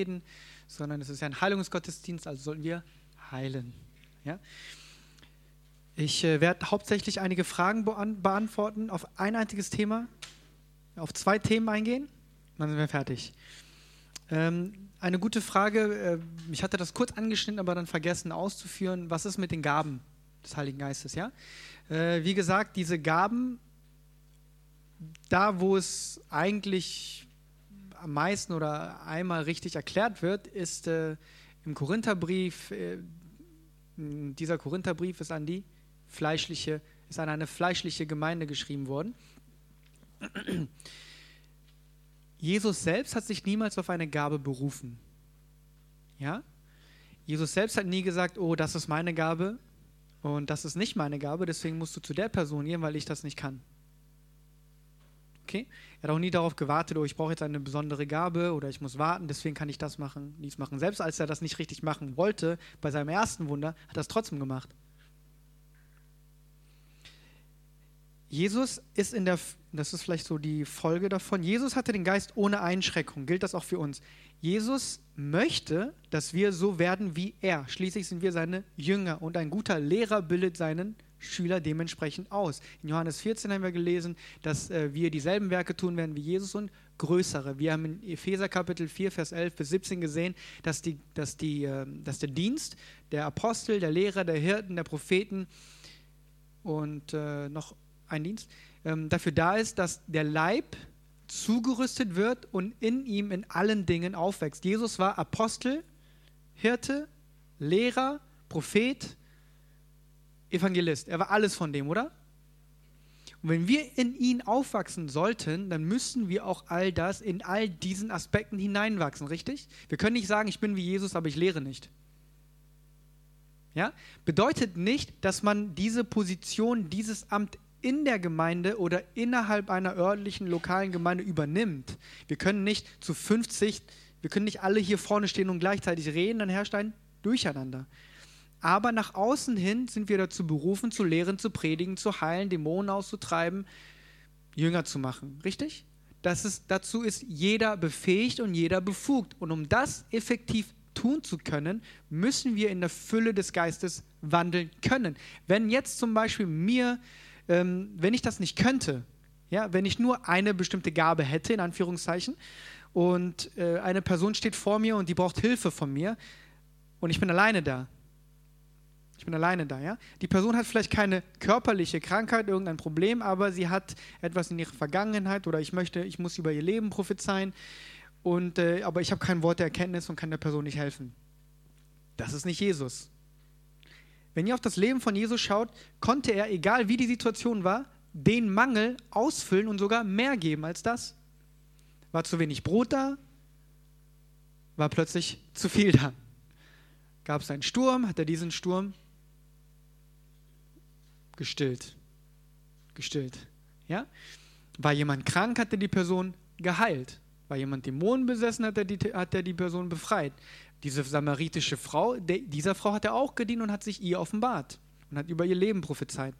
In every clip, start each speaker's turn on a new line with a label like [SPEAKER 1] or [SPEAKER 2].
[SPEAKER 1] reden, sondern es ist ja ein Heilungsgottesdienst, also sollten wir heilen. Ja? Ich äh, werde hauptsächlich einige Fragen beantworten auf ein einziges Thema, auf zwei Themen eingehen, dann sind wir fertig. Ähm, eine gute Frage, äh, ich hatte das kurz angeschnitten, aber dann vergessen auszuführen, was ist mit den Gaben des Heiligen Geistes, ja? Äh, wie gesagt, diese Gaben, da wo es eigentlich am meisten oder einmal richtig erklärt wird, ist äh, im Korintherbrief, äh, dieser Korintherbrief ist an die fleischliche, ist an eine fleischliche Gemeinde geschrieben worden. Jesus selbst hat sich niemals auf eine Gabe berufen. Ja? Jesus selbst hat nie gesagt, oh, das ist meine Gabe und das ist nicht meine Gabe, deswegen musst du zu der Person gehen, weil ich das nicht kann. Okay? Er hat auch nie darauf gewartet, oh, ich brauche jetzt eine besondere Gabe oder ich muss warten, deswegen kann ich das machen, dies machen. Selbst als er das nicht richtig machen wollte, bei seinem ersten Wunder, hat er es trotzdem gemacht. Jesus ist in der, das ist vielleicht so die Folge davon, Jesus hatte den Geist ohne Einschränkung. Gilt das auch für uns? Jesus möchte, dass wir so werden wie er. Schließlich sind wir seine Jünger und ein guter Lehrer bildet seinen Schüler dementsprechend aus. In Johannes 14 haben wir gelesen, dass äh, wir dieselben Werke tun werden wie Jesus und größere. Wir haben in Epheser Kapitel 4, Vers 11 bis 17 gesehen, dass, die, dass, die, äh, dass der Dienst der Apostel, der Lehrer, der Hirten, der Propheten und äh, noch ein Dienst, ähm, dafür da ist, dass der Leib zugerüstet wird und in ihm in allen Dingen aufwächst. Jesus war Apostel, Hirte, Lehrer, Prophet, Evangelist. Er war alles von dem, oder? Und wenn wir in ihn aufwachsen sollten, dann müssen wir auch all das in all diesen Aspekten hineinwachsen, richtig? Wir können nicht sagen, ich bin wie Jesus, aber ich lehre nicht. Ja? Bedeutet nicht, dass man diese Position, dieses Amt in der Gemeinde oder innerhalb einer örtlichen lokalen Gemeinde übernimmt. Wir können nicht zu 50, wir können nicht alle hier vorne stehen und gleichzeitig reden, dann herrscht ein Durcheinander. Aber nach außen hin sind wir dazu berufen, zu lehren, zu predigen, zu heilen, Dämonen auszutreiben, Jünger zu machen. Richtig? Das ist, dazu ist jeder befähigt und jeder befugt. Und um das effektiv tun zu können, müssen wir in der Fülle des Geistes wandeln können. Wenn jetzt zum Beispiel mir ähm, wenn ich das nicht könnte, ja, wenn ich nur eine bestimmte Gabe hätte, in Anführungszeichen, und äh, eine Person steht vor mir und die braucht Hilfe von mir und ich bin alleine da. Ich bin alleine da, ja. Die Person hat vielleicht keine körperliche Krankheit, irgendein Problem, aber sie hat etwas in ihrer Vergangenheit oder ich möchte, ich muss über ihr Leben prophezeien und äh, aber ich habe kein Wort der Erkenntnis und kann der Person nicht helfen. Das ist nicht Jesus. Wenn ihr auf das Leben von Jesus schaut, konnte er, egal wie die Situation war, den Mangel ausfüllen und sogar mehr geben als das. War zu wenig Brot da, war plötzlich zu viel da. Gab es einen Sturm, hat er diesen Sturm gestillt. Gestillt. Ja? War jemand krank, hat er die Person geheilt. War jemand Dämonen besessen, hat er die, hat er die Person befreit. Diese samaritische Frau, der, dieser Frau hat er auch gedient und hat sich ihr offenbart und hat über ihr Leben prophezeit.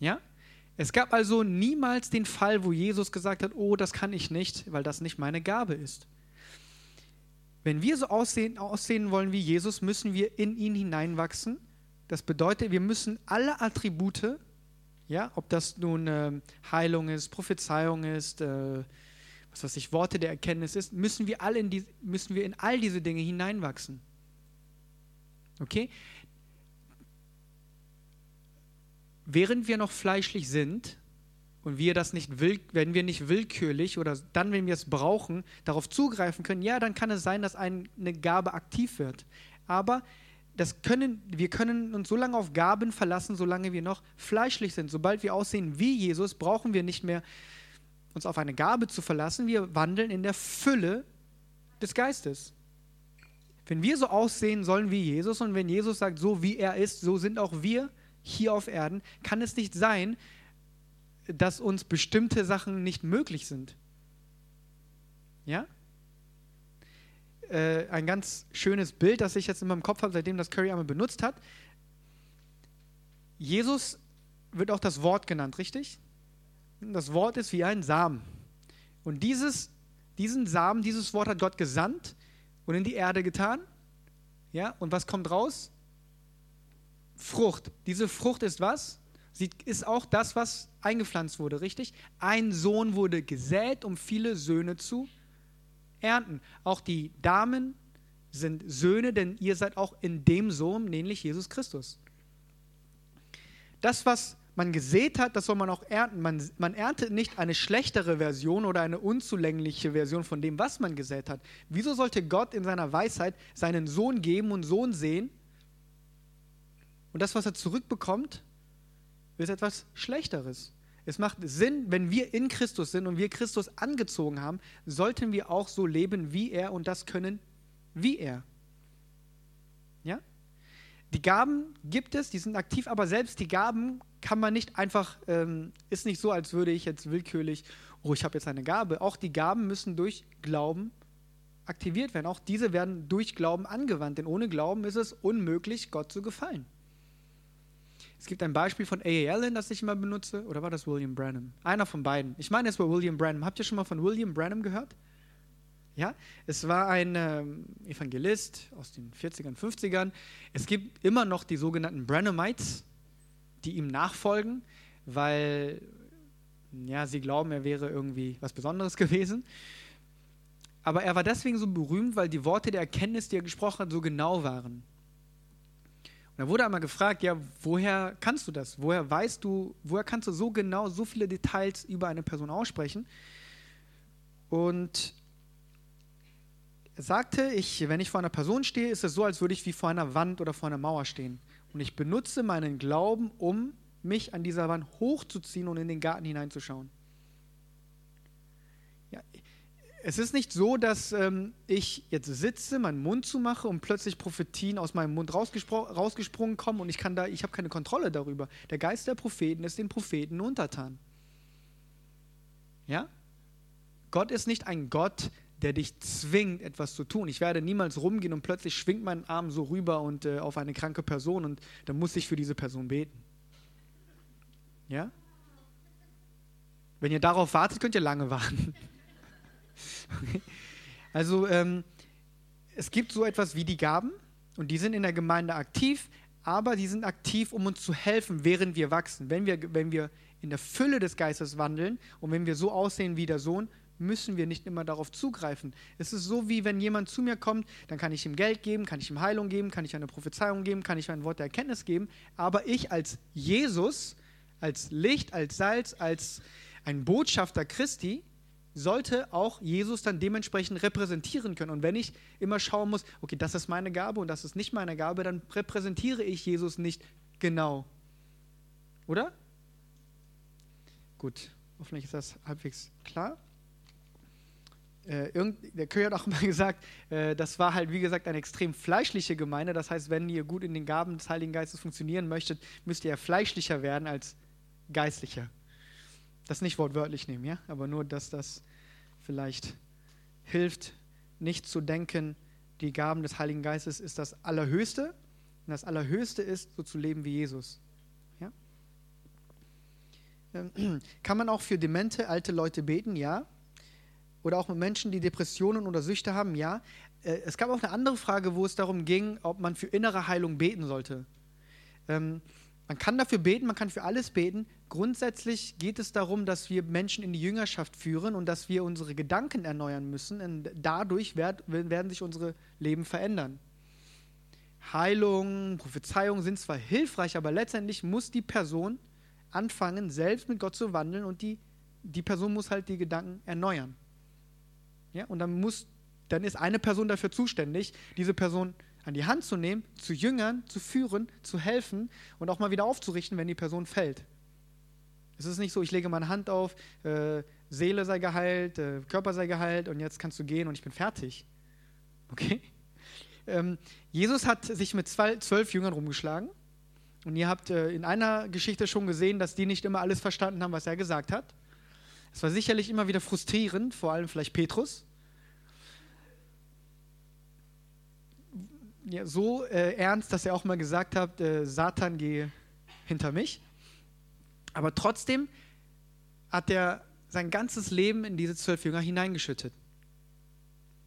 [SPEAKER 1] Ja? Es gab also niemals den Fall, wo Jesus gesagt hat, oh, das kann ich nicht, weil das nicht meine Gabe ist. Wenn wir so aussehen, aussehen wollen wie Jesus, müssen wir in ihn hineinwachsen. Das bedeutet, wir müssen alle Attribute, ja, ob das nun äh, Heilung ist, Prophezeiung ist, äh, was weiß ich, Worte der Erkenntnis ist, müssen wir, alle in die, müssen wir in all diese Dinge hineinwachsen. Okay? Während wir noch fleischlich sind und wir das nicht will, wenn wir nicht willkürlich oder dann, wenn wir es brauchen, darauf zugreifen können, ja, dann kann es sein, dass eine Gabe aktiv wird. Aber das können, wir können uns so lange auf Gaben verlassen, solange wir noch fleischlich sind. Sobald wir aussehen wie Jesus, brauchen wir nicht mehr uns auf eine Gabe zu verlassen. Wir wandeln in der Fülle des Geistes. Wenn wir so aussehen sollen wie Jesus und wenn Jesus sagt, so wie er ist, so sind auch wir hier auf Erden, kann es nicht sein, dass uns bestimmte Sachen nicht möglich sind. Ja? Äh, ein ganz schönes Bild, das ich jetzt in meinem Kopf habe, seitdem das Curry einmal benutzt hat. Jesus wird auch das Wort genannt, richtig? Das Wort ist wie ein Samen. Und dieses, diesen Samen, dieses Wort hat Gott gesandt und in die Erde getan. Ja, und was kommt raus? Frucht. Diese Frucht ist was? Sie ist auch das, was eingepflanzt wurde, richtig? Ein Sohn wurde gesät, um viele Söhne zu ernten. Auch die Damen sind Söhne, denn ihr seid auch in dem Sohn, nämlich Jesus Christus. Das, was man gesät hat, das soll man auch ernten. Man, man erntet nicht eine schlechtere Version oder eine unzulängliche Version von dem, was man gesät hat. Wieso sollte Gott in seiner Weisheit seinen Sohn geben und Sohn sehen? Und das, was er zurückbekommt, ist etwas Schlechteres. Es macht Sinn, wenn wir in Christus sind und wir Christus angezogen haben, sollten wir auch so leben wie er und das können wie er. Ja? Die Gaben gibt es, die sind aktiv, aber selbst die Gaben kann man nicht einfach, ähm, ist nicht so, als würde ich jetzt willkürlich, oh, ich habe jetzt eine Gabe. Auch die Gaben müssen durch Glauben aktiviert werden. Auch diese werden durch Glauben angewandt, denn ohne Glauben ist es unmöglich, Gott zu gefallen. Es gibt ein Beispiel von A.A. Allen, das ich immer benutze, oder war das William Branham? Einer von beiden. Ich meine, es war William Branham. Habt ihr schon mal von William Branham gehört? Ja, es war ein ähm, Evangelist aus den 40ern, 50ern. Es gibt immer noch die sogenannten Branhamites, die ihm nachfolgen, weil ja, sie glauben, er wäre irgendwie was Besonderes gewesen. Aber er war deswegen so berühmt, weil die Worte der Erkenntnis, die er gesprochen hat, so genau waren. Da wurde einmal gefragt, ja, woher kannst du das? Woher weißt du, woher kannst du so genau so viele Details über eine Person aussprechen? Und er sagte, ich, wenn ich vor einer Person stehe, ist es so, als würde ich wie vor einer Wand oder vor einer Mauer stehen. Und ich benutze meinen Glauben, um mich an dieser Wand hochzuziehen und in den Garten hineinzuschauen. Ja, es ist nicht so, dass ähm, ich jetzt sitze, meinen Mund zumache und plötzlich Prophetien aus meinem Mund rausgesprungen kommen und ich kann da, ich habe keine Kontrolle darüber. Der Geist der Propheten ist den Propheten untertan. Ja? Gott ist nicht ein Gott, der dich zwingt, etwas zu tun. Ich werde niemals rumgehen und plötzlich schwingt mein Arm so rüber und äh, auf eine kranke Person und dann muss ich für diese Person beten. Ja? Wenn ihr darauf wartet, könnt ihr lange warten. Also ähm, es gibt so etwas wie die Gaben und die sind in der Gemeinde aktiv, aber die sind aktiv, um uns zu helfen, während wir wachsen. Wenn wir, wenn wir in der Fülle des Geistes wandeln und wenn wir so aussehen wie der Sohn, müssen wir nicht immer darauf zugreifen. Es ist so, wie wenn jemand zu mir kommt, dann kann ich ihm Geld geben, kann ich ihm Heilung geben, kann ich eine Prophezeiung geben, kann ich ein Wort der Erkenntnis geben, aber ich als Jesus, als Licht, als Salz, als ein Botschafter Christi, sollte auch Jesus dann dementsprechend repräsentieren können. Und wenn ich immer schauen muss, okay, das ist meine Gabe und das ist nicht meine Gabe, dann repräsentiere ich Jesus nicht genau. Oder? Gut, hoffentlich ist das halbwegs klar. Äh, der König hat auch mal gesagt, äh, das war halt wie gesagt eine extrem fleischliche Gemeinde. Das heißt, wenn ihr gut in den Gaben des Heiligen Geistes funktionieren möchtet, müsst ihr fleischlicher werden als geistlicher. Das nicht wortwörtlich nehmen, ja, aber nur, dass das vielleicht hilft, nicht zu denken, die Gaben des Heiligen Geistes ist das Allerhöchste. Und das Allerhöchste ist, so zu leben wie Jesus. Ja? Ähm, kann man auch für demente alte Leute beten? Ja. Oder auch mit Menschen, die Depressionen oder Süchte haben? Ja. Äh, es gab auch eine andere Frage, wo es darum ging, ob man für innere Heilung beten sollte. Ähm, man kann dafür beten, man kann für alles beten. Grundsätzlich geht es darum, dass wir Menschen in die Jüngerschaft führen und dass wir unsere Gedanken erneuern müssen. Und dadurch werd, werden sich unsere Leben verändern. Heilung, Prophezeiung sind zwar hilfreich, aber letztendlich muss die Person anfangen, selbst mit Gott zu wandeln und die, die Person muss halt die Gedanken erneuern. Ja, und dann, muss, dann ist eine Person dafür zuständig, diese Person an die Hand zu nehmen, zu jüngern, zu führen, zu helfen und auch mal wieder aufzurichten, wenn die Person fällt. Es ist nicht so, ich lege meine Hand auf, äh, Seele sei geheilt, äh, Körper sei geheilt und jetzt kannst du gehen und ich bin fertig. Okay? Ähm, Jesus hat sich mit zwei, zwölf Jüngern rumgeschlagen und ihr habt äh, in einer Geschichte schon gesehen, dass die nicht immer alles verstanden haben, was er gesagt hat. Es war sicherlich immer wieder frustrierend, vor allem vielleicht Petrus. ja, so äh, ernst, dass er auch mal gesagt hat, äh, Satan gehe hinter mich. Aber trotzdem hat er sein ganzes Leben in diese zwölf Jünger hineingeschüttet.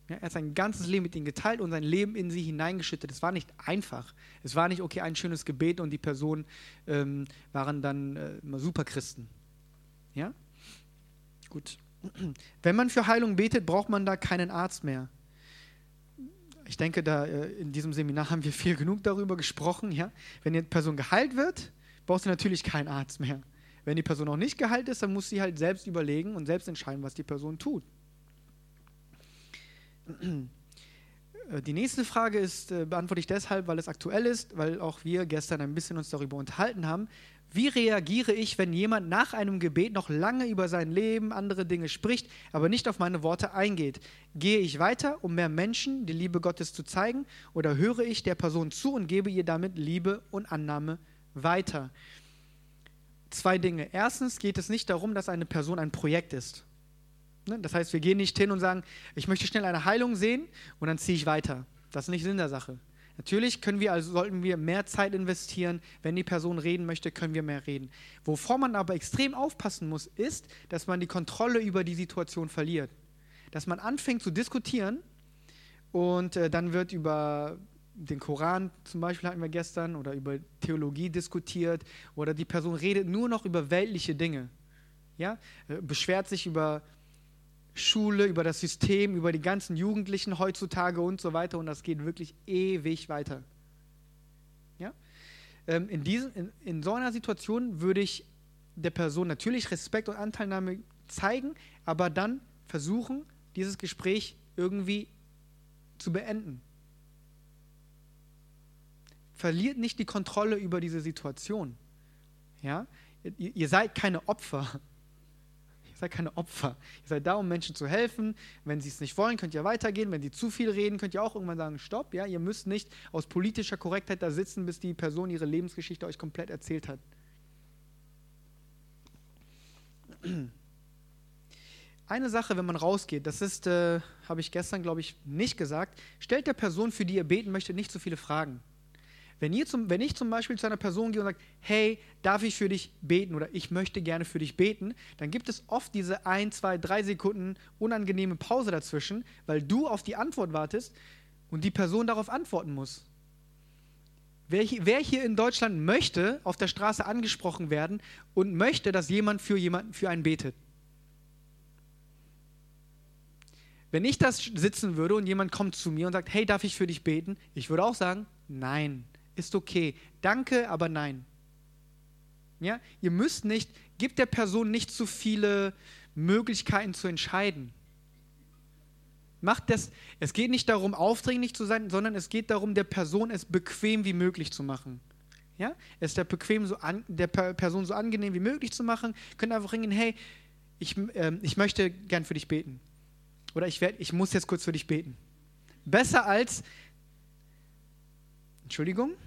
[SPEAKER 1] Ja, er hat sein ganzes Leben mit ihnen geteilt und sein Leben in sie hineingeschüttet. Es war nicht einfach. Es war nicht, okay, ein schönes Gebet und die Personen ähm, waren dann äh, Superchristen. Ja? Gut. Wenn man für Heilung betet, braucht man da keinen Arzt mehr. Ich denke, da äh, in diesem Seminar haben wir viel genug darüber gesprochen. Ja? Wenn die Person geheilt wird, braucht sie natürlich keinen Arzt mehr. Wenn die Person noch nicht geheilt ist, dann muss sie halt selbst überlegen und selbst entscheiden, was die Person tut. Äh, die nächste Frage ist, äh, beantworte ich deshalb, weil es aktuell ist, weil auch wir gestern ein bisschen uns darüber unterhalten haben. Wie reagiere ich, wenn jemand nach einem Gebet noch lange über sein Leben, andere Dinge spricht, aber nicht auf meine Worte eingeht? Gehe ich weiter, um mehr Menschen die Liebe Gottes zu zeigen, oder höre ich der Person zu und gebe ihr damit Liebe und Annahme weiter? Zwei Dinge. Erstens geht es nicht darum, dass eine Person ein Projekt ist. Ne? Das heißt, wir gehen nicht hin und sagen, ich möchte schnell eine Heilung sehen und dann ziehe ich weiter. Das ist nicht Sinn der Sache. Natürlich können wir also, sollten wir mehr Zeit investieren. Wenn die Person reden möchte, können wir mehr reden. Wovor man aber extrem aufpassen muss, ist, dass man die Kontrolle über die Situation verliert. Dass man anfängt zu diskutieren und äh, dann wird über den Koran zum Beispiel hatten wir gestern oder über Theologie diskutiert oder die Person redet nur noch über weltliche Dinge. Ja? Äh, beschwert sich über Schule, über das System, über die ganzen Jugendlichen heutzutage und so weiter. Und das geht wirklich ewig weiter. Ja? Ähm, in, diesen, in, in so einer Situation würde ich der Person natürlich Respekt und Anteilnahme zeigen, aber dann versuchen, dieses Gespräch irgendwie zu beenden. Verliert nicht die Kontrolle über diese Situation. Ja? Ihr, ihr seid keine Opfer seid keine Opfer. Ihr seid da, um Menschen zu helfen. Wenn sie es nicht wollen, könnt ihr weitergehen. Wenn sie zu viel reden, könnt ihr auch irgendwann sagen, stopp. Ja? Ihr müsst nicht aus politischer Korrektheit da sitzen, bis die Person ihre Lebensgeschichte euch komplett erzählt hat. Eine Sache, wenn man rausgeht, das ist, äh, habe ich gestern, glaube ich, nicht gesagt, stellt der Person, für die ihr beten möchtet, nicht so viele Fragen. Wenn, ihr zum, wenn ich zum Beispiel zu einer Person gehe und sage, hey, darf ich für dich beten oder ich möchte gerne für dich beten, dann gibt es oft diese ein, zwei, drei Sekunden unangenehme Pause dazwischen, weil du auf die Antwort wartest und die Person darauf antworten muss. Wer wer hier in Deutschland möchte auf der Straße angesprochen werden und möchte, dass jemand für jemanden für einen betet? Wenn ich das sitzen würde und jemand kommt zu mir und sagt, hey, darf ich für dich beten? Ich würde auch sagen, nein ist okay. Danke, aber nein. Ja? Ihr müsst nicht, gebt der Person nicht zu viele Möglichkeiten zu entscheiden. Macht das, es geht nicht darum, aufdringlich zu sein, sondern es geht darum, der Person es bequem wie möglich zu machen. Ja? Es der, bequem so an, der Person so angenehm wie möglich zu machen. Ihr könnt einfach ringen, hey, ich, äh, ich möchte gern für dich beten. Oder ich, werd, ich muss jetzt kurz für dich beten. Besser als, Entschuldigung,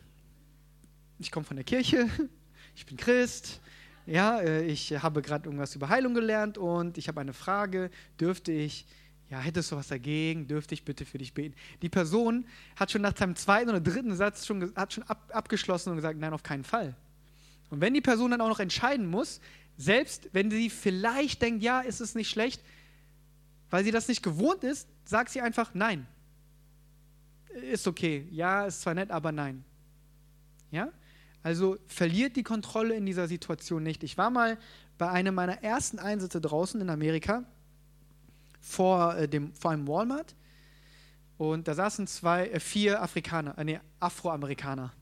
[SPEAKER 1] ich komme von der Kirche, ich bin Christ, ja, äh, ich habe gerade irgendwas über Heilung gelernt und ich habe eine Frage, dürfte ich, ja, hättest du was dagegen, dürfte ich bitte für dich beten? Die Person hat schon nach seinem zweiten oder dritten Satz schon, hat schon ab, abgeschlossen und gesagt, nein, auf keinen Fall. Und wenn die Person dann auch noch entscheiden muss, selbst wenn sie vielleicht denkt, ja, ist es nicht schlecht, weil sie das nicht gewohnt ist, sagt sie einfach nein. Ist okay. Ja, ist zwar nett, aber nein. Ja? Also verliert die Kontrolle in dieser Situation nicht. Ich war mal bei einem meiner ersten Einsätze draußen in Amerika vor, äh, dem, vor einem Walmart und da saßen zwei, äh, vier Afrikaner, äh, nee, Afroamerikaner.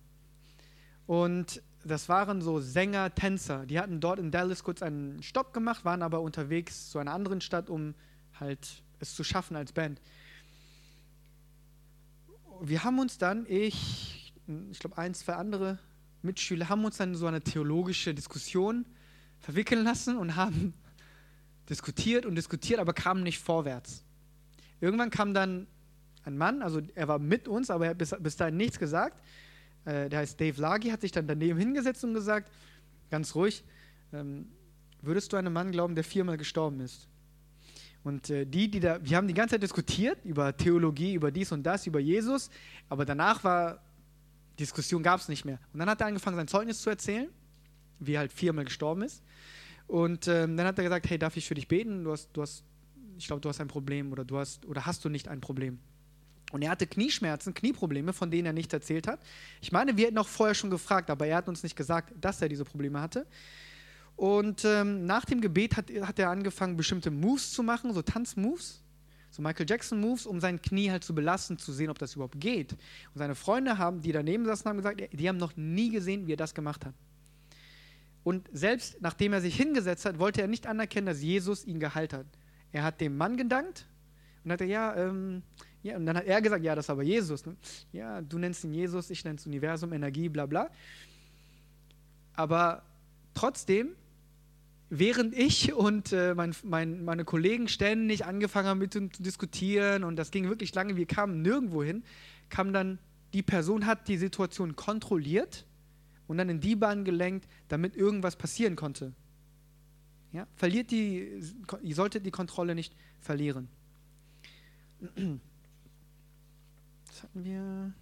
[SPEAKER 1] Und das waren so Sänger, Tänzer. Die hatten dort in Dallas kurz einen Stopp gemacht, waren aber unterwegs zu einer anderen Stadt, um halt es zu schaffen als Band. Wir haben uns dann, ich, ich glaube, ein, zwei andere Mitschüler haben uns dann in so eine theologische Diskussion verwickeln lassen und haben diskutiert und diskutiert, aber kamen nicht vorwärts. Irgendwann kam dann ein Mann, also er war mit uns, aber er hat bis, bis dahin nichts gesagt. Äh, der heißt Dave Lagi, hat sich dann daneben hingesetzt und gesagt, ganz ruhig, ähm, würdest du einem Mann glauben, der viermal gestorben ist? Und äh, die, die da, wir haben die ganze Zeit diskutiert über Theologie, über dies und das, über Jesus, aber danach war Diskussion gab es nicht mehr. Und dann hat er angefangen, sein Zeugnis zu erzählen, wie er halt viermal gestorben ist. Und ähm, dann hat er gesagt, hey, darf ich für dich beten? Du hast, du hast, ich glaube, du hast ein Problem oder du hast oder hast du nicht ein Problem. Und er hatte Knieschmerzen, Knieprobleme, von denen er nicht erzählt hat. Ich meine, wir hätten auch vorher schon gefragt, aber er hat uns nicht gesagt, dass er diese Probleme hatte. Und ähm, nach dem Gebet hat, hat er angefangen, bestimmte Moves zu machen, so Tanzmoves, so Michael Jackson Moves, um sein Knie halt zu belasten, zu sehen, ob das überhaupt geht. Und seine Freunde haben, die daneben saßen, haben gesagt, die haben noch nie gesehen, wie er das gemacht hat. Und selbst nachdem er sich hingesetzt hat, wollte er nicht anerkennen, dass Jesus ihn geheilt hat. Er hat dem Mann gedankt und hat er, ja, ähm, ja, und dann hat er gesagt, ja, das ist aber Jesus. Ne? Ja, du nennst ihn Jesus, ich nenne es Universum, Energie, bla bla. Aber trotzdem, während ich und äh, mein, mein, meine Kollegen ständig angefangen haben mit ihm zu diskutieren und das ging wirklich lange, wir kamen nirgendwo hin, kam dann, die Person hat die Situation kontrolliert und dann in die Bahn gelenkt, damit irgendwas passieren konnte. Ja? Verliert die, ihr solltet die Kontrolle nicht verlieren. Was hatten wir?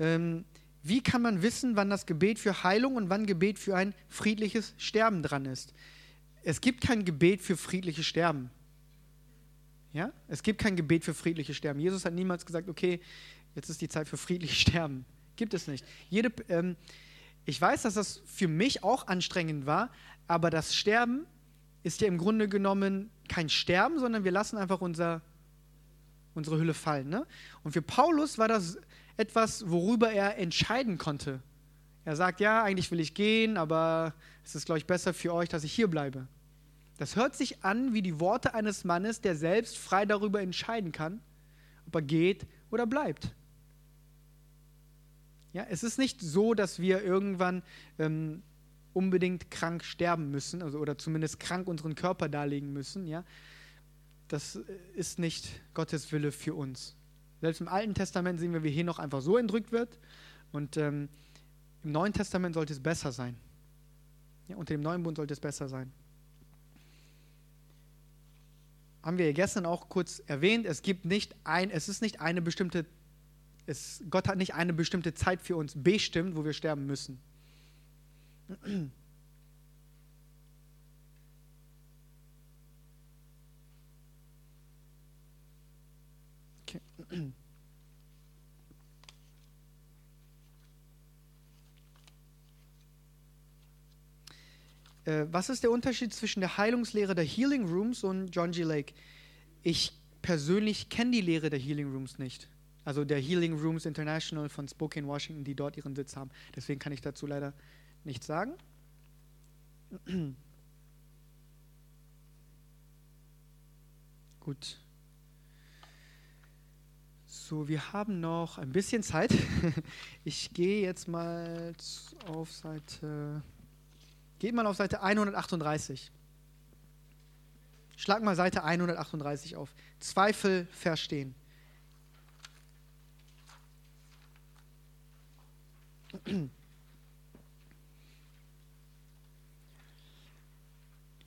[SPEAKER 1] Ähm, wie kann man wissen, wann das Gebet für Heilung und wann Gebet für ein friedliches Sterben dran ist? Es gibt kein Gebet für friedliches Sterben. Ja? Es gibt kein Gebet für friedliches Sterben. Jesus hat niemals gesagt, okay, jetzt ist die Zeit für friedliches Sterben. Gibt es nicht. Jede, ähm, ich weiß, dass das für mich auch anstrengend war, aber das Sterben ist ja im Grunde genommen kein Sterben, sondern wir lassen einfach unser, unsere Hülle fallen. Ne? Und für Paulus war das etwas, worüber er entscheiden konnte. Er sagt, ja, eigentlich will ich gehen, aber es ist, glaube ich, besser für euch, dass ich hier bleibe. Das hört sich an wie die Worte eines Mannes, der selbst frei darüber entscheiden kann, ob er geht oder bleibt. Ja, es ist nicht so, dass wir irgendwann ähm, unbedingt krank sterben müssen, also, oder zumindest krank unseren Körper darlegen müssen. Ja? Das ist nicht Gottes Wille für uns. Selbst im Alten Testament sehen wir, wie hier noch einfach so entrückt wird. Und ähm, im Neuen Testament sollte es besser sein. Ja, unter dem neuen Bund sollte es besser sein. Haben wir gestern auch kurz erwähnt, es gibt nicht ein, es ist nicht eine bestimmte es, Gott hat nicht eine bestimmte Zeit für uns bestimmt, wo wir sterben müssen. Okay. Äh, was ist der Unterschied zwischen der Heilungslehre der Healing Rooms und John G. Lake? Ich persönlich kenne die Lehre der Healing Rooms nicht also der Healing Rooms International von Spokane, Washington, die dort ihren Sitz haben. Deswegen kann ich dazu leider nichts sagen. Gut. So, wir haben noch ein bisschen Zeit. Ich gehe jetzt mal auf Seite. Geht mal auf Seite 138. Schlag mal Seite 138 auf. Zweifel verstehen.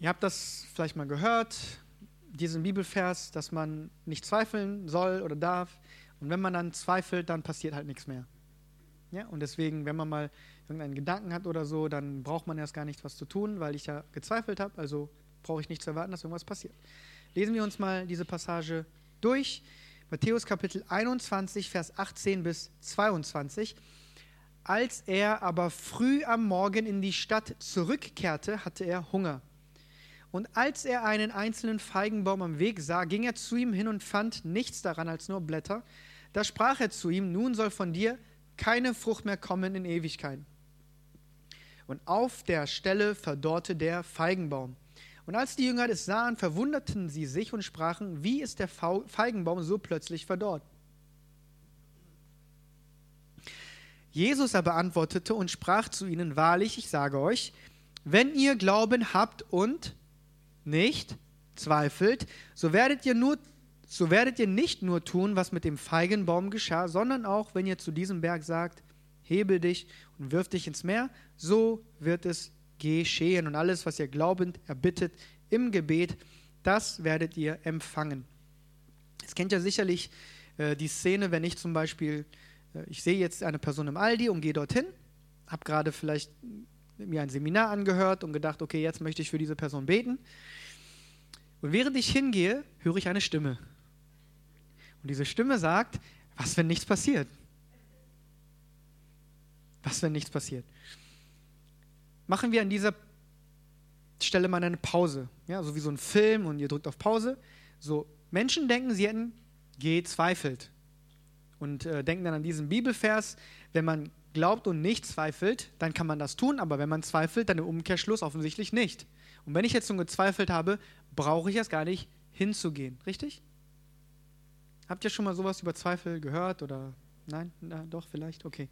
[SPEAKER 1] Ihr habt das vielleicht mal gehört, diesen Bibelvers, dass man nicht zweifeln soll oder darf. Und wenn man dann zweifelt, dann passiert halt nichts mehr. Ja, und deswegen, wenn man mal irgendeinen Gedanken hat oder so, dann braucht man erst gar nicht was zu tun, weil ich ja gezweifelt habe. Also brauche ich nicht zu erwarten, dass irgendwas passiert. Lesen wir uns mal diese Passage durch. Matthäus Kapitel 21, Vers 18 bis 22. Als er aber früh am Morgen in die Stadt zurückkehrte, hatte er Hunger. Und als er einen einzelnen Feigenbaum am Weg sah, ging er zu ihm hin und fand nichts daran als nur Blätter. Da sprach er zu ihm, nun soll von dir keine Frucht mehr kommen in Ewigkeit. Und auf der Stelle verdorrte der Feigenbaum. Und als die Jünger es sahen, verwunderten sie sich und sprachen, wie ist der Feigenbaum so plötzlich verdorrt? Jesus aber antwortete und sprach zu ihnen, wahrlich, ich sage euch, wenn ihr Glauben habt und nicht zweifelt, so werdet ihr nur so werdet ihr nicht nur tun, was mit dem Feigenbaum geschah, sondern auch, wenn ihr zu diesem Berg sagt, hebe dich und wirf dich ins Meer, so wird es geschehen. Und alles, was ihr glaubend erbittet im Gebet, das werdet ihr empfangen. Es kennt ja sicherlich äh, die Szene, wenn ich zum Beispiel äh, ich sehe jetzt eine Person im Aldi und gehe dorthin, habe gerade vielleicht mir ein Seminar angehört und gedacht, okay, jetzt möchte ich für diese Person beten. Und während ich hingehe, höre ich eine Stimme. Und diese Stimme sagt, was, wenn nichts passiert? Was, wenn nichts passiert? Machen wir an dieser Stelle mal eine Pause. Ja, so wie so ein Film und ihr drückt auf Pause. So, Menschen denken, sie hätten gezweifelt. Und äh, denken dann an diesen Bibelvers, wenn man glaubt und nicht zweifelt, dann kann man das tun, aber wenn man zweifelt, dann im Umkehrschluss offensichtlich nicht. Und wenn ich jetzt schon gezweifelt habe, brauche ich es gar nicht hinzugehen, richtig? Habt ihr schon mal sowas über Zweifel gehört oder nein? Na, doch, vielleicht? Okay.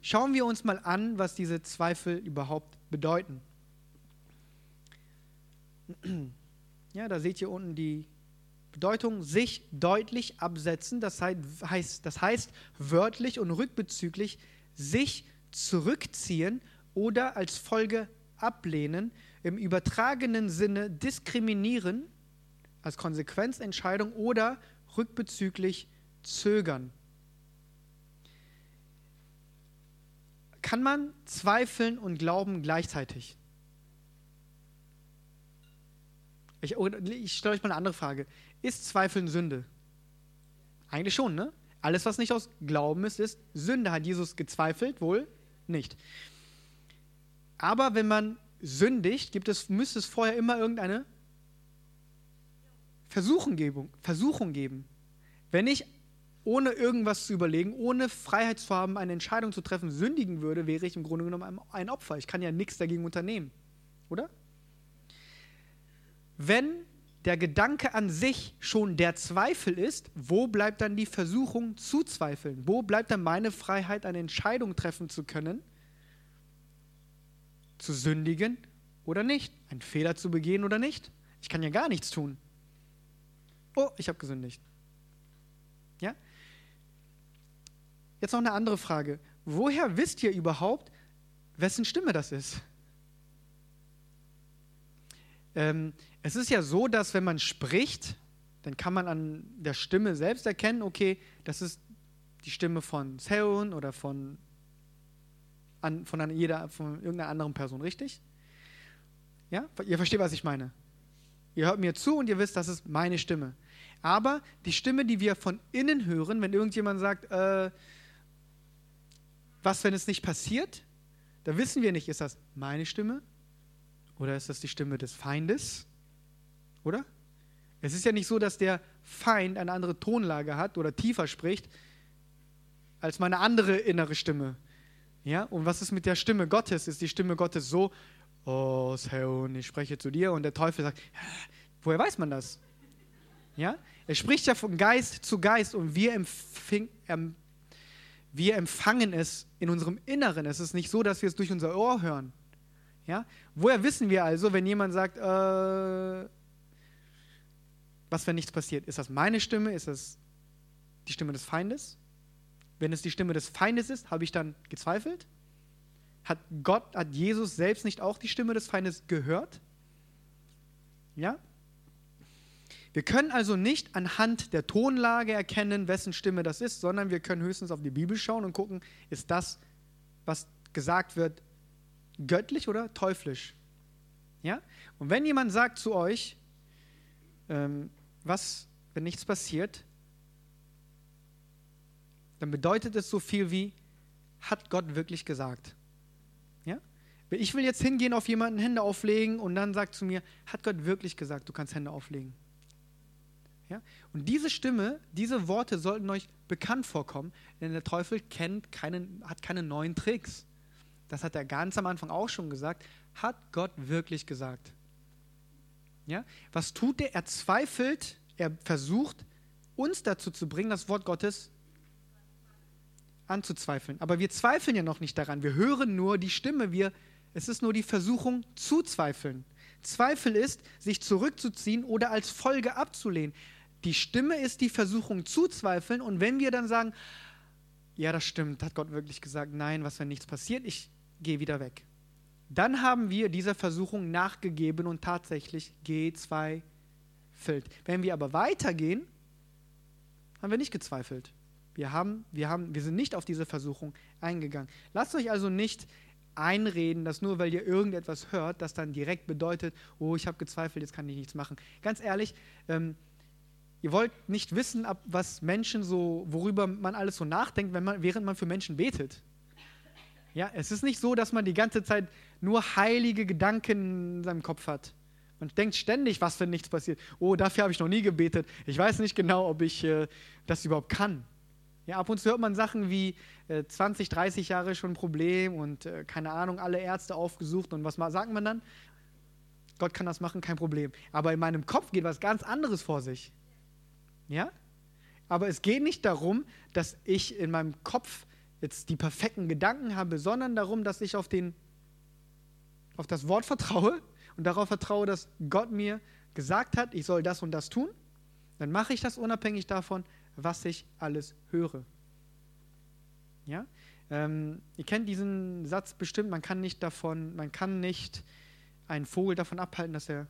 [SPEAKER 1] Schauen wir uns mal an, was diese Zweifel überhaupt bedeuten. Ja, da seht ihr unten die Bedeutung sich deutlich absetzen, das heißt, das heißt wörtlich und rückbezüglich sich zurückziehen oder als Folge ablehnen, im übertragenen Sinne diskriminieren, als Konsequenzentscheidung oder rückbezüglich zögern. Kann man zweifeln und glauben gleichzeitig? Ich, ich stelle euch mal eine andere Frage. Ist Zweifeln Sünde? Eigentlich schon, ne? Alles, was nicht aus Glauben ist, ist Sünde. Hat Jesus gezweifelt? Wohl nicht. Aber wenn man sündigt, gibt es, müsste es vorher immer irgendeine Versuchung geben, Versuchung geben. Wenn ich ohne irgendwas zu überlegen, ohne Freiheit zu haben, eine Entscheidung zu treffen, sündigen würde, wäre ich im Grunde genommen ein Opfer. Ich kann ja nichts dagegen unternehmen. Oder? Wenn der Gedanke an sich schon der Zweifel ist, wo bleibt dann die Versuchung zu zweifeln? Wo bleibt dann meine Freiheit, eine Entscheidung treffen zu können? Zu sündigen oder nicht? Einen Fehler zu begehen oder nicht? Ich kann ja gar nichts tun. Oh, ich habe gesündigt. Ja? Jetzt noch eine andere Frage. Woher wisst ihr überhaupt, wessen Stimme das ist? Ähm, es ist ja so, dass wenn man spricht, dann kann man an der Stimme selbst erkennen, okay, das ist die Stimme von Seon oder von, an, von, jeder, von irgendeiner anderen Person, richtig? Ja, ihr versteht, was ich meine. Ihr hört mir zu und ihr wisst, das ist meine Stimme. Aber die Stimme, die wir von innen hören, wenn irgendjemand sagt, äh, was, wenn es nicht passiert, da wissen wir nicht, ist das meine Stimme oder ist das die Stimme des Feindes? Oder? Es ist ja nicht so, dass der Feind eine andere Tonlage hat oder tiefer spricht als meine andere innere Stimme. Ja? Und was ist mit der Stimme Gottes? Ist die Stimme Gottes so, oh, Seon, ich spreche zu dir und der Teufel sagt, woher weiß man das? Ja? Er spricht ja von Geist zu Geist und wir, empfing, ähm, wir empfangen es in unserem Inneren. Es ist nicht so, dass wir es durch unser Ohr hören. Ja? Woher wissen wir also, wenn jemand sagt, äh, was, wenn nichts passiert? Ist das meine Stimme? Ist das die Stimme des Feindes? Wenn es die Stimme des Feindes ist, habe ich dann gezweifelt? Hat Gott, hat Jesus selbst nicht auch die Stimme des Feindes gehört? Ja? Wir können also nicht anhand der Tonlage erkennen, wessen Stimme das ist, sondern wir können höchstens auf die Bibel schauen und gucken, ist das, was gesagt wird, göttlich oder teuflisch? Ja? Und wenn jemand sagt zu euch, ähm, was, wenn nichts passiert, dann bedeutet es so viel wie, hat Gott wirklich gesagt? Ich will jetzt hingehen, auf jemanden Hände auflegen und dann sagt zu mir, hat Gott wirklich gesagt, du kannst Hände auflegen? Ja? Und diese Stimme, diese Worte sollten euch bekannt vorkommen, denn der Teufel kennt keinen, hat keine neuen Tricks das hat er ganz am Anfang auch schon gesagt, hat Gott wirklich gesagt. Ja? Was tut er? Er zweifelt, er versucht, uns dazu zu bringen, das Wort Gottes anzuzweifeln. Aber wir zweifeln ja noch nicht daran. Wir hören nur die Stimme. Wir, es ist nur die Versuchung zu zweifeln. Zweifel ist, sich zurückzuziehen oder als Folge abzulehnen. Die Stimme ist die Versuchung zu zweifeln. Und wenn wir dann sagen, ja, das stimmt, hat Gott wirklich gesagt, nein, was, wenn nichts passiert? Ich geh wieder weg. Dann haben wir dieser Versuchung nachgegeben und tatsächlich gezweifelt. Wenn wir aber weitergehen, haben wir nicht gezweifelt. Wir, haben, wir, haben, wir sind nicht auf diese Versuchung eingegangen. Lasst euch also nicht einreden, dass nur weil ihr irgendetwas hört, das dann direkt bedeutet, oh, ich habe gezweifelt, jetzt kann ich nichts machen. Ganz ehrlich, ähm, ihr wollt nicht wissen, ab was Menschen so, worüber man alles so nachdenkt, wenn man, während man für Menschen betet. Ja, es ist nicht so, dass man die ganze Zeit nur heilige Gedanken in seinem Kopf hat. Man denkt ständig, was, wenn nichts passiert. Oh, dafür habe ich noch nie gebetet. Ich weiß nicht genau, ob ich äh, das überhaupt kann. Ja, ab und zu hört man Sachen wie äh, 20, 30 Jahre schon ein Problem und äh, keine Ahnung, alle Ärzte aufgesucht und was sagt man dann? Gott kann das machen, kein Problem. Aber in meinem Kopf geht was ganz anderes vor sich. Ja? Aber es geht nicht darum, dass ich in meinem Kopf jetzt die perfekten Gedanken habe, sondern darum, dass ich auf, den, auf das Wort vertraue und darauf vertraue, dass Gott mir gesagt hat, ich soll das und das tun. Dann mache ich das unabhängig davon, was ich alles höre. Ja? Ähm, ihr kennt diesen Satz bestimmt, man kann nicht davon, man kann nicht einen Vogel davon abhalten, dass er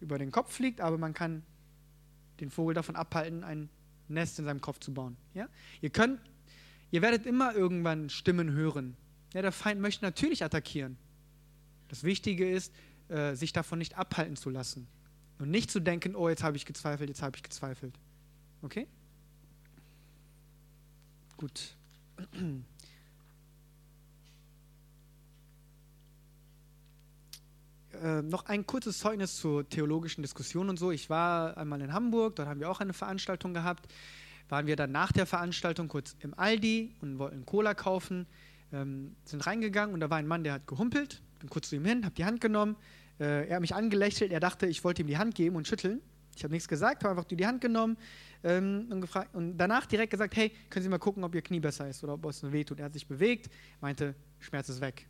[SPEAKER 1] über den Kopf fliegt, aber man kann den Vogel davon abhalten, ein Nest in seinem Kopf zu bauen. Ja? Ihr könnt, ihr werdet immer irgendwann Stimmen hören. Ja, der Feind möchte natürlich attackieren. Das Wichtige ist, äh, sich davon nicht abhalten zu lassen. Und nicht zu denken, oh, jetzt habe ich gezweifelt, jetzt habe ich gezweifelt. Okay? Gut. Äh, noch ein kurzes Zeugnis zur theologischen Diskussion und so. Ich war einmal in Hamburg, dort haben wir auch eine Veranstaltung gehabt. Waren wir dann nach der Veranstaltung kurz im Aldi und wollten Cola kaufen, ähm, sind reingegangen und da war ein Mann, der hat gehumpelt. Bin kurz zu ihm hin, habe die Hand genommen. Äh, er hat mich angelächelt, er dachte, ich wollte ihm die Hand geben und schütteln. Ich habe nichts gesagt, habe einfach die Hand genommen ähm, und, gefragt, und danach direkt gesagt, hey, können Sie mal gucken, ob Ihr Knie besser ist oder ob es nur wehtut. Er hat sich bewegt, meinte, Schmerz ist weg.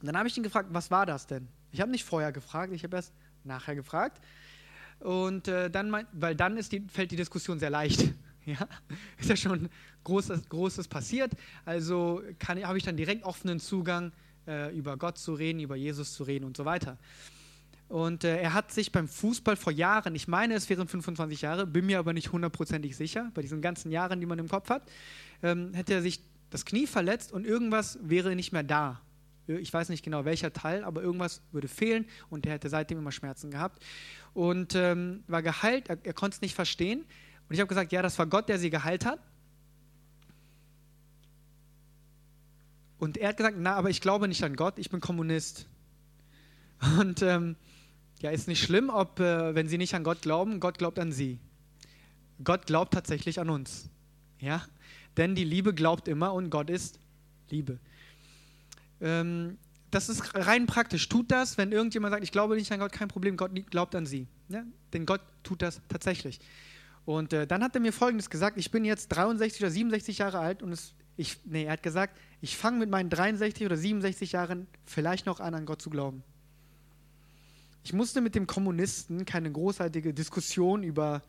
[SPEAKER 1] Und dann habe ich ihn gefragt, was war das denn? Ich habe nicht vorher gefragt, ich habe erst nachher gefragt. Und äh, dann, mein, weil dann die, fällt die Diskussion sehr leicht. ja? Ist ja schon Großes, Großes passiert. Also habe ich dann direkt offenen Zugang, äh, über Gott zu reden, über Jesus zu reden und so weiter. Und äh, er hat sich beim Fußball vor Jahren, ich meine, es wären 25 Jahre, bin mir aber nicht hundertprozentig sicher, bei diesen ganzen Jahren, die man im Kopf hat, ähm, hätte er sich das Knie verletzt und irgendwas wäre nicht mehr da. Ich weiß nicht genau welcher Teil, aber irgendwas würde fehlen und er hätte seitdem immer Schmerzen gehabt. Und ähm, war geheilt, er, er konnte es nicht verstehen. Und ich habe gesagt, ja, das war Gott, der sie geheilt hat. Und er hat gesagt, na, aber ich glaube nicht an Gott, ich bin Kommunist. Und ähm, ja, ist nicht schlimm, ob, äh, wenn sie nicht an Gott glauben, Gott glaubt an sie. Gott glaubt tatsächlich an uns. Ja? Denn die Liebe glaubt immer und Gott ist Liebe. Ähm, das ist rein praktisch. Tut das, wenn irgendjemand sagt, ich glaube nicht an Gott, kein Problem, Gott glaubt an sie. Ja? Denn Gott tut das tatsächlich. Und äh, dann hat er mir Folgendes gesagt, ich bin jetzt 63 oder 67 Jahre alt und es, ich, nee, er hat gesagt, ich fange mit meinen 63 oder 67 Jahren vielleicht noch an, an Gott zu glauben. Ich musste mit dem Kommunisten keine großartige Diskussion über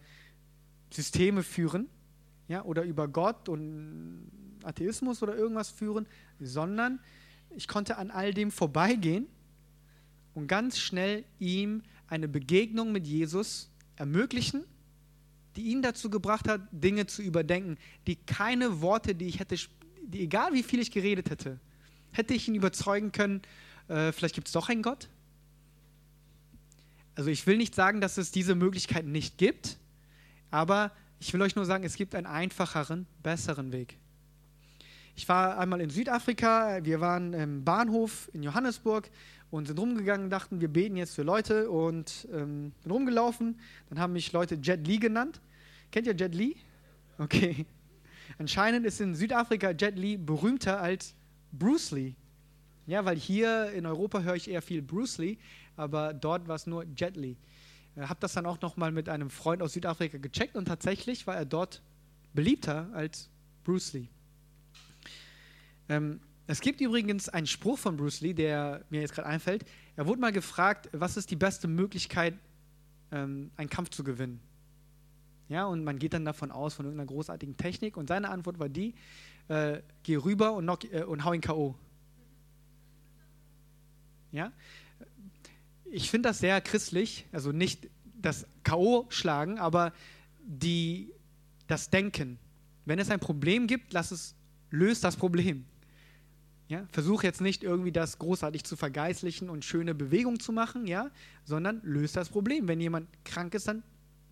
[SPEAKER 1] Systeme führen ja, oder über Gott und Atheismus oder irgendwas führen, sondern ich konnte an all dem vorbeigehen und ganz schnell ihm eine Begegnung mit Jesus ermöglichen, die ihn dazu gebracht hat, Dinge zu überdenken, die keine Worte, die ich hätte, die, egal wie viel ich geredet hätte, hätte ich ihn überzeugen können, äh, vielleicht gibt es doch einen Gott, also ich will nicht sagen, dass es diese Möglichkeit nicht gibt, aber ich will euch nur sagen, es gibt einen einfacheren, besseren Weg. Ich war einmal in Südafrika, wir waren im Bahnhof in Johannesburg und sind rumgegangen, dachten, wir beten jetzt für Leute und ähm, sind rumgelaufen. Dann haben mich Leute Jet Li genannt. Kennt ihr Jet Li? Okay. Anscheinend ist in Südafrika Jet Li berühmter als Bruce Lee. Ja, weil hier in Europa höre ich eher viel Bruce Lee, aber dort war es nur Jet Li. Habe das dann auch nochmal mit einem Freund aus Südafrika gecheckt und tatsächlich war er dort beliebter als Bruce Lee. Ähm, es gibt übrigens einen Spruch von Bruce Lee, der mir jetzt gerade einfällt. Er wurde mal gefragt, was ist die beste Möglichkeit, ähm, einen Kampf zu gewinnen? Ja, und man geht dann davon aus, von irgendeiner großartigen Technik. Und seine Antwort war die, äh, geh rüber und, knock, äh, und hau ihn K.O. Ja? Ich finde das sehr christlich, also nicht das K.O. schlagen, aber die, das Denken. Wenn es ein Problem gibt, lass es, löst das Problem. Ja, versuch jetzt nicht irgendwie das großartig zu vergeistlichen und schöne Bewegungen zu machen, ja, sondern löst das Problem. Wenn jemand krank ist, dann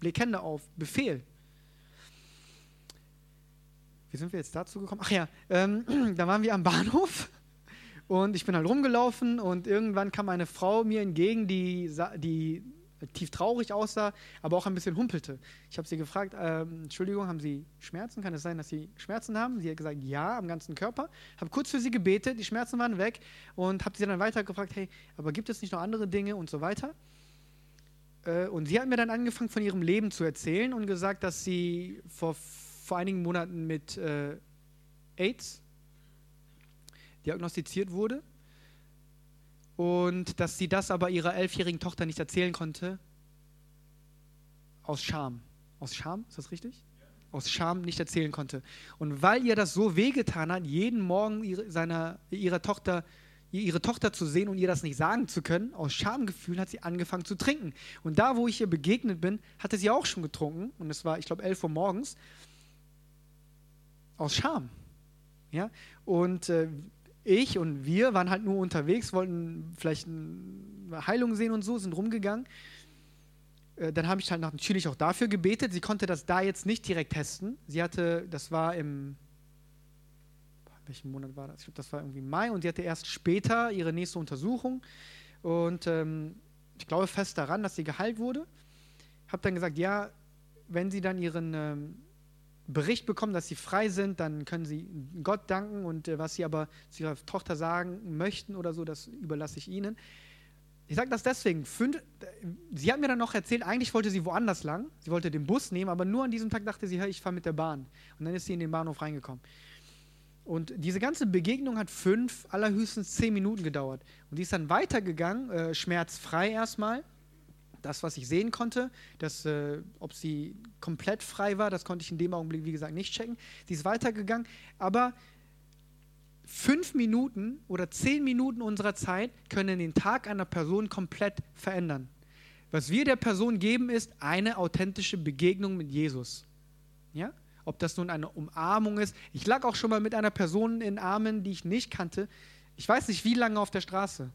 [SPEAKER 1] leg Hände auf, Befehl. Wie sind wir jetzt dazu gekommen? Ach ja, ähm, da waren wir am Bahnhof und ich bin halt rumgelaufen und irgendwann kam eine Frau mir entgegen, die, die tief traurig aussah, aber auch ein bisschen humpelte. Ich habe sie gefragt, ähm, Entschuldigung, haben Sie Schmerzen? Kann es sein, dass Sie Schmerzen haben? Sie hat gesagt, ja, am ganzen Körper. Habe kurz für sie gebetet, die Schmerzen waren weg und habe sie dann weiter gefragt, hey, aber gibt es nicht noch andere Dinge und so weiter? Äh, und sie hat mir dann angefangen, von ihrem Leben zu erzählen und gesagt, dass sie vor, vor einigen Monaten mit äh, AIDS diagnostiziert wurde und dass sie das aber ihrer elfjährigen Tochter nicht erzählen konnte, aus Scham. Aus Scham, ist das richtig? Aus Scham nicht erzählen konnte. Und weil ihr das so wehgetan hat, jeden Morgen ihre, seiner, ihrer Tochter, ihre Tochter zu sehen und ihr das nicht sagen zu können, aus Schamgefühl hat sie angefangen zu trinken. Und da, wo ich ihr begegnet bin, hatte sie auch schon getrunken. Und es war, ich glaube, 11 Uhr morgens. Aus Scham. Ja? Und äh, ich und wir waren halt nur unterwegs, wollten vielleicht eine Heilung sehen und so, sind rumgegangen. Äh, dann habe ich halt natürlich auch dafür gebetet. Sie konnte das da jetzt nicht direkt testen. Sie hatte, das war im, welchen Monat war das? Ich glaube, das war irgendwie Mai und sie hatte erst später ihre nächste Untersuchung. Und ähm, ich glaube fest daran, dass sie geheilt wurde. Habe dann gesagt, ja, wenn sie dann ihren ähm, Bericht bekommen, dass sie frei sind, dann können sie Gott danken und äh, was sie aber zu ihrer Tochter sagen möchten oder so, das überlasse ich ihnen. Ich sage das deswegen. Fünf, sie hat mir dann noch erzählt, eigentlich wollte sie woanders lang. Sie wollte den Bus nehmen, aber nur an diesem Tag dachte sie, hey, ich fahre mit der Bahn. Und dann ist sie in den Bahnhof reingekommen. Und diese ganze Begegnung hat fünf, allerhöchstens zehn Minuten gedauert. Und die ist dann weitergegangen, äh, schmerzfrei erstmal das, was ich sehen konnte, dass, äh, ob sie komplett frei war, das konnte ich in dem Augenblick, wie gesagt, nicht checken. Sie ist weitergegangen, aber fünf Minuten oder zehn Minuten unserer Zeit können den Tag einer Person komplett verändern. Was wir der Person geben, ist eine authentische Begegnung mit Jesus. Ja? Ob das nun eine Umarmung ist. Ich lag auch schon mal mit einer Person in Armen, die ich nicht kannte. Ich weiß nicht, wie lange auf der Straße.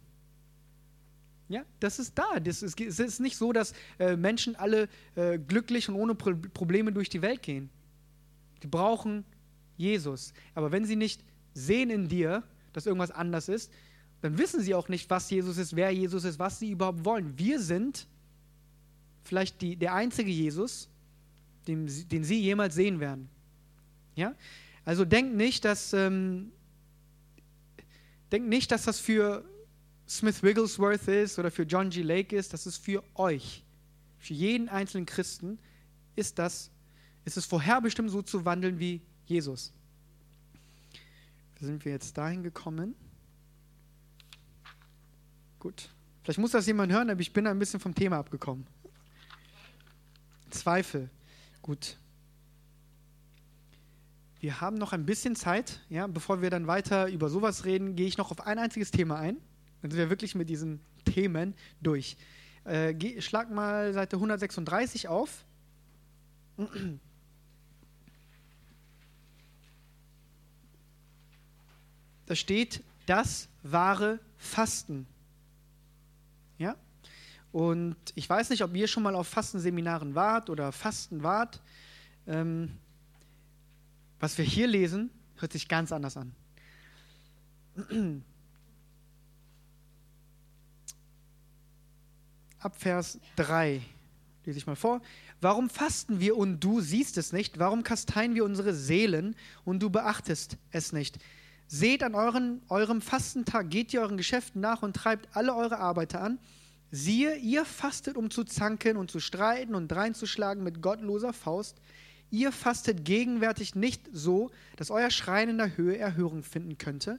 [SPEAKER 1] Ja, das ist da. Das ist, es ist nicht so, dass äh, Menschen alle äh, glücklich und ohne Pro Probleme durch die Welt gehen. Die brauchen Jesus. Aber wenn sie nicht sehen in dir, dass irgendwas anders ist, dann wissen sie auch nicht, was Jesus ist, wer Jesus ist, was sie überhaupt wollen. Wir sind vielleicht die, der einzige Jesus, den, den sie jemals sehen werden. Ja? Also denkt nicht, dass ähm, denkt nicht, dass das für Smith Wigglesworth ist oder für John G. Lake ist, das ist für euch, für jeden einzelnen Christen, ist das, ist es vorherbestimmt so zu wandeln wie Jesus. Sind wir jetzt dahin gekommen? Gut. Vielleicht muss das jemand hören, aber ich bin ein bisschen vom Thema abgekommen. Zweifel. Gut. Wir haben noch ein bisschen Zeit, ja, bevor wir dann weiter über sowas reden, gehe ich noch auf ein einziges Thema ein. Dann sind wir wirklich mit diesen Themen durch. Äh, schlag mal Seite 136 auf. Da steht das wahre Fasten. Ja? Und ich weiß nicht, ob ihr schon mal auf Fastenseminaren wart oder Fasten wart. Ähm, was wir hier lesen, hört sich ganz anders an. Ab Vers 3. Lese ich mal vor. Warum fasten wir und du siehst es nicht? Warum kasteien wir unsere Seelen und du beachtest es nicht? Seht an euren, eurem Fastentag, geht ihr euren Geschäften nach und treibt alle eure Arbeiter an. Siehe, ihr fastet, um zu zanken und zu streiten und dreinzuschlagen mit gottloser Faust. Ihr fastet gegenwärtig nicht so, dass euer Schreien in der Höhe Erhörung finden könnte.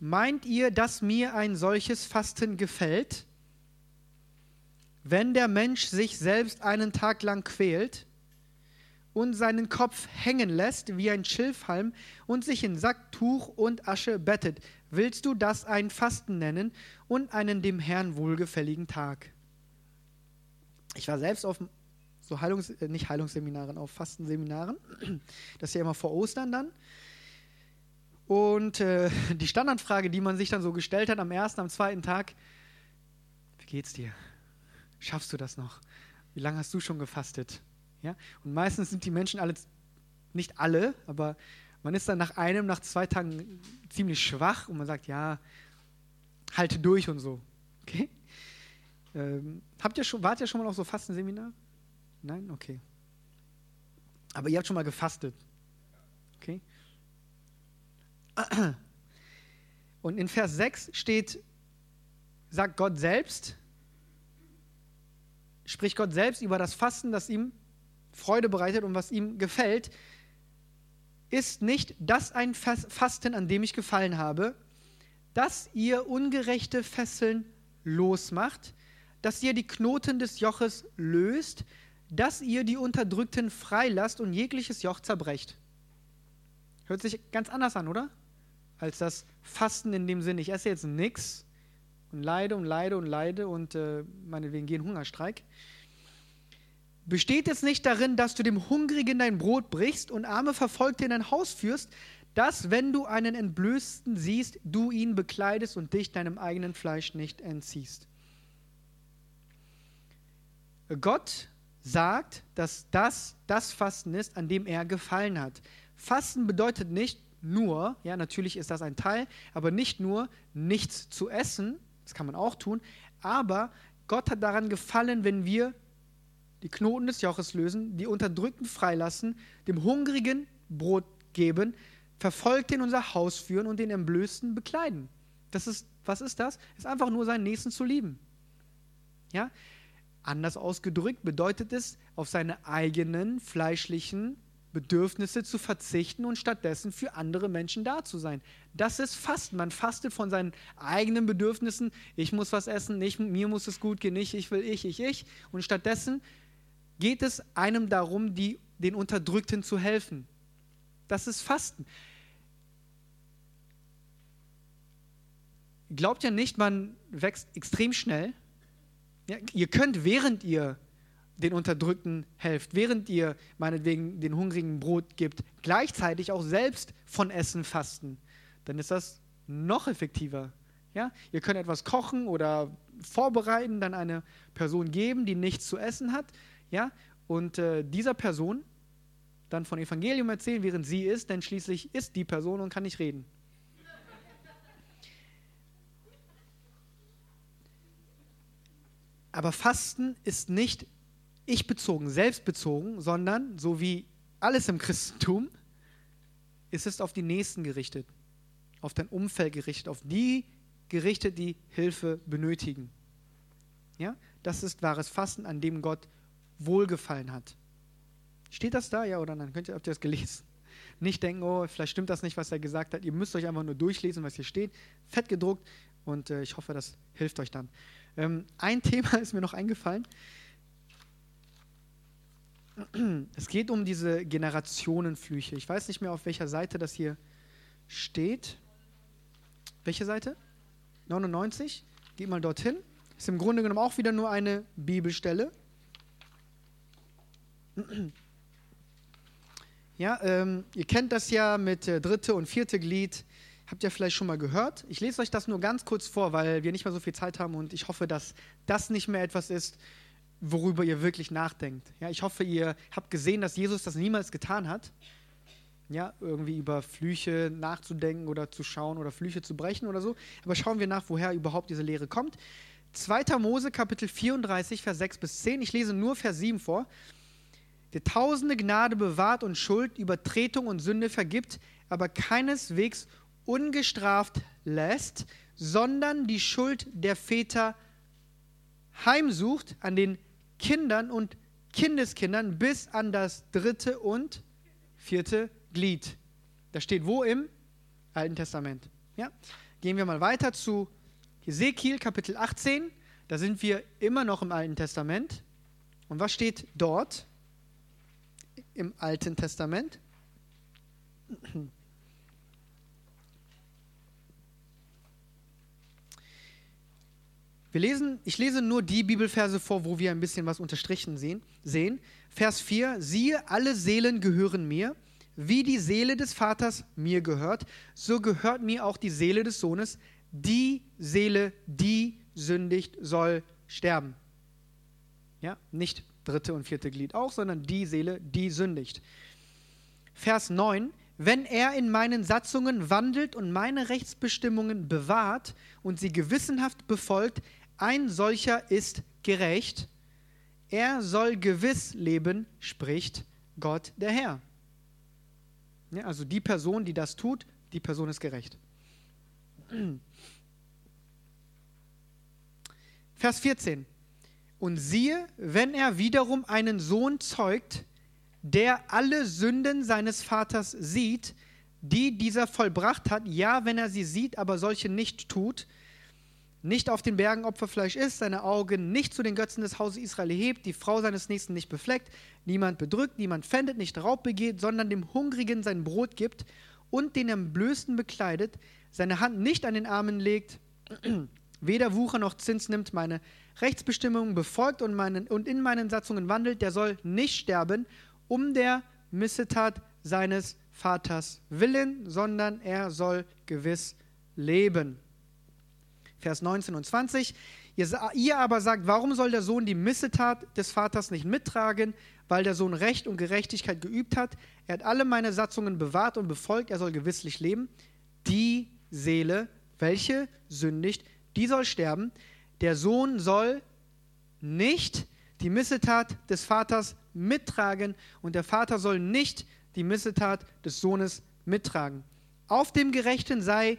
[SPEAKER 1] Meint ihr, dass mir ein solches Fasten gefällt? Wenn der Mensch sich selbst einen Tag lang quält und seinen Kopf hängen lässt wie ein Schilfhalm und sich in Sack, Tuch und Asche bettet, willst du das ein Fasten nennen und einen dem Herrn wohlgefälligen Tag? Ich war selbst auf so Heilungs-, äh, nicht Heilungsseminaren, auf Fastenseminaren. Das ist ja immer vor Ostern dann. Und äh, die Standardfrage, die man sich dann so gestellt hat am ersten, am zweiten Tag, wie geht's dir? Schaffst du das noch? Wie lange hast du schon gefastet? Ja? Und meistens sind die Menschen alle, nicht alle, aber man ist dann nach einem, nach zwei Tagen ziemlich schwach und man sagt, ja, halte durch und so. Okay? Ähm, habt ihr schon, wart ihr schon mal auf so Fastenseminar? Nein? Okay. Aber ihr habt schon mal gefastet. Okay? Und in Vers 6 steht, sagt Gott selbst, spricht Gott selbst über das Fasten, das ihm Freude bereitet und was ihm gefällt, ist nicht das ein Fasten, an dem ich gefallen habe, dass ihr ungerechte Fesseln losmacht, dass ihr die Knoten des Joches löst, dass ihr die Unterdrückten freilasst und jegliches Joch zerbrecht. Hört sich ganz anders an, oder? Als das Fasten in dem Sinn, ich esse jetzt nichts und leide und leide und leide und äh, meinetwegen gehe in Hungerstreik. Besteht es nicht darin, dass du dem Hungrigen dein Brot brichst und arme Verfolgte in dein Haus führst, dass, wenn du einen Entblößten siehst, du ihn bekleidest und dich deinem eigenen Fleisch nicht entziehst? Gott sagt, dass das das Fasten ist, an dem er gefallen hat. Fasten bedeutet nicht nur, ja, natürlich ist das ein Teil, aber nicht nur nichts zu essen, das kann man auch tun, aber Gott hat daran gefallen, wenn wir die Knoten des Joches lösen, die Unterdrückten freilassen, dem Hungrigen Brot geben, Verfolgte in unser Haus führen und den Entblößten bekleiden. Das ist, was ist das? Ist einfach nur seinen Nächsten zu lieben. Ja? Anders ausgedrückt bedeutet es, auf seine eigenen fleischlichen Bedürfnisse zu verzichten und stattdessen für andere Menschen da zu sein. Das ist Fasten. Man fastet von seinen eigenen Bedürfnissen. Ich muss was essen, ich, mir muss es gut gehen, nicht ich will ich, ich, ich. Und stattdessen geht es einem darum, die, den Unterdrückten zu helfen. Das ist Fasten. Glaubt ja nicht, man wächst extrem schnell. Ja, ihr könnt, während ihr den Unterdrückten helft, während ihr meinetwegen den Hungrigen Brot gibt, gleichzeitig auch selbst von Essen fasten, dann ist das noch effektiver. Ja? Ihr könnt etwas kochen oder vorbereiten, dann eine Person geben, die nichts zu essen hat, ja? und äh, dieser Person dann von Evangelium erzählen, während sie ist, denn schließlich ist die Person und kann nicht reden. Aber Fasten ist nicht ich bezogen, selbstbezogen, sondern so wie alles im Christentum ist es auf die Nächsten gerichtet, auf dein Umfeld gerichtet, auf die gerichtet, die Hilfe benötigen. Ja, das ist wahres Fasten, an dem Gott wohlgefallen hat. Steht das da, ja oder nein? Könnt ihr, habt ihr das gelesen? Nicht denken, oh, vielleicht stimmt das nicht, was er gesagt hat. Ihr müsst euch einfach nur durchlesen, was hier steht. Fett gedruckt und äh, ich hoffe, das hilft euch dann. Ähm, ein Thema ist mir noch eingefallen. Es geht um diese Generationenflüche. Ich weiß nicht mehr, auf welcher Seite das hier steht. Welche Seite? 99. Geht mal dorthin. Ist im Grunde genommen auch wieder nur eine Bibelstelle. Ja, ähm, ihr kennt das ja mit äh, dritte und vierte Glied. Habt ihr vielleicht schon mal gehört? Ich lese euch das nur ganz kurz vor, weil wir nicht mehr so viel Zeit haben und ich hoffe, dass das nicht mehr etwas ist, worüber ihr wirklich nachdenkt. Ja, ich hoffe, ihr habt gesehen, dass Jesus das niemals getan hat. Ja, irgendwie über Flüche nachzudenken oder zu schauen oder Flüche zu brechen oder so. Aber schauen wir nach, woher überhaupt diese Lehre kommt. 2. Mose, Kapitel 34, Vers 6 bis 10. Ich lese nur Vers 7 vor. Der tausende Gnade bewahrt und Schuld, Übertretung und Sünde vergibt, aber keineswegs ungestraft lässt, sondern die Schuld der Väter heimsucht an den Kindern und Kindeskindern bis an das dritte und vierte Glied. Das steht wo im Alten Testament. Ja? Gehen wir mal weiter zu Ezekiel Kapitel 18. Da sind wir immer noch im Alten Testament. Und was steht dort im Alten Testament? Wir lesen, ich lese nur die Bibelverse vor, wo wir ein bisschen was unterstrichen sehen. sehen. Vers 4, siehe, alle Seelen gehören mir, wie die Seele des Vaters mir gehört, so gehört mir auch die Seele des Sohnes. Die Seele, die sündigt, soll sterben. Ja, nicht dritte und vierte Glied auch, sondern die Seele, die sündigt. Vers 9. Wenn er in meinen Satzungen wandelt und meine Rechtsbestimmungen bewahrt und sie gewissenhaft befolgt, ein solcher ist gerecht. Er soll gewiss leben, spricht Gott der Herr. Ja, also die Person, die das tut, die Person ist gerecht. Vers 14. Und siehe, wenn er wiederum einen Sohn zeugt, der alle Sünden seines Vaters sieht, die dieser vollbracht hat, ja, wenn er sie sieht, aber solche nicht tut, nicht auf den Bergen Opferfleisch isst, seine Augen nicht zu den Götzen des Hauses Israel hebt, die Frau seines Nächsten nicht befleckt, niemand bedrückt, niemand fändet, nicht Raub begeht, sondern dem Hungrigen sein Brot gibt und den Entblößten bekleidet, seine Hand nicht an den Armen legt, weder Wucher noch Zins nimmt, meine Rechtsbestimmungen befolgt und, meinen, und in meinen Satzungen wandelt, der soll nicht sterben, um der Missetat seines Vaters willen, sondern er soll gewiss leben. Vers 19 und 20. Ihr, aber sagt, warum soll der Sohn die Missetat des Vaters nicht mittragen? Weil der Sohn Recht und Gerechtigkeit geübt hat. Er hat alle meine Satzungen bewahrt und befolgt. Er soll gewisslich leben. Die Seele, welche sündigt, die soll sterben. Der Sohn soll nicht die Missetat des Vaters mittragen und der Vater soll nicht die Missetat des Sohnes mittragen. Auf dem Gerechten sei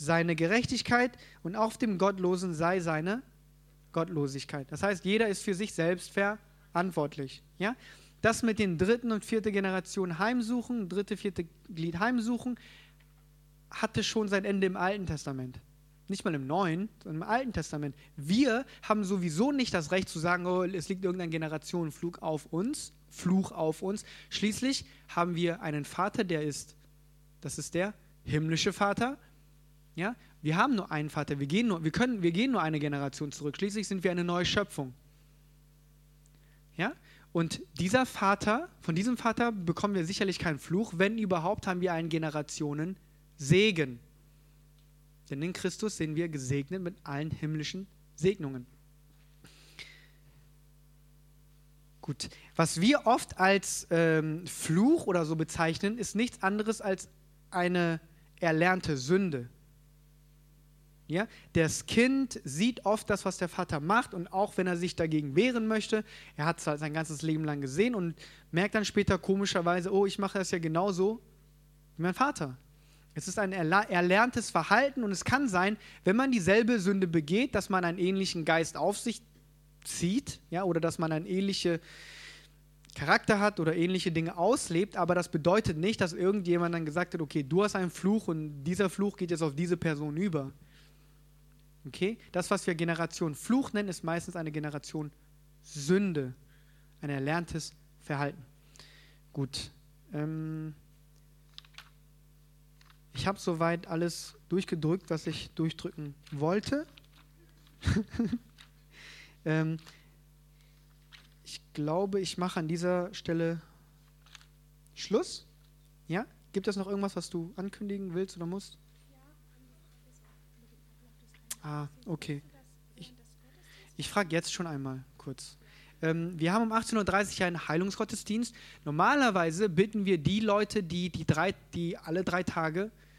[SPEAKER 1] seine Gerechtigkeit und auf dem Gottlosen sei seine Gottlosigkeit. Das heißt, jeder ist für sich selbst verantwortlich. Ja? Das mit den dritten und vierte Generation Heimsuchen, dritte, vierte Glied Heimsuchen, hatte schon sein Ende im Alten Testament. Nicht mal im Neuen, sondern im Alten Testament. Wir haben sowieso nicht das Recht zu sagen, oh, es liegt irgendein Generationenflug auf uns, Fluch auf uns. Schließlich haben wir einen Vater, der ist, das ist der himmlische Vater, ja? Wir haben nur einen Vater, wir gehen nur, wir, können, wir gehen nur eine Generation zurück. Schließlich sind wir eine neue Schöpfung. Ja? Und dieser Vater, von diesem Vater bekommen wir sicherlich keinen Fluch, wenn überhaupt haben wir einen Generationen Segen. Denn in Christus sind wir gesegnet mit allen himmlischen Segnungen. Gut, was wir oft als ähm, Fluch oder so bezeichnen, ist nichts anderes als eine erlernte Sünde. Ja? Das Kind sieht oft das, was der Vater macht und auch wenn er sich dagegen wehren möchte, er hat es halt sein ganzes Leben lang gesehen und merkt dann später komischerweise, oh, ich mache das ja genauso wie mein Vater. Es ist ein erlerntes Verhalten und es kann sein, wenn man dieselbe Sünde begeht, dass man einen ähnlichen Geist auf sich zieht, ja, oder dass man einen ähnlichen Charakter hat oder ähnliche Dinge auslebt, aber das bedeutet nicht, dass irgendjemand dann gesagt hat, okay, du hast einen Fluch und dieser Fluch geht jetzt auf diese Person über. Okay? Das, was wir Generation Fluch nennen, ist meistens eine Generation Sünde, ein erlerntes Verhalten. Gut. Ähm ich habe soweit alles durchgedrückt, was ich durchdrücken wollte. ähm ich glaube, ich mache an dieser Stelle Schluss. Ja? Gibt es noch irgendwas, was du ankündigen willst oder musst? Ah, okay. Ich, ich frage jetzt schon einmal kurz. Ähm, wir haben um 18.30 Uhr einen Heilungsgottesdienst. Normalerweise bitten wir die Leute, die, die, drei, die alle drei Tage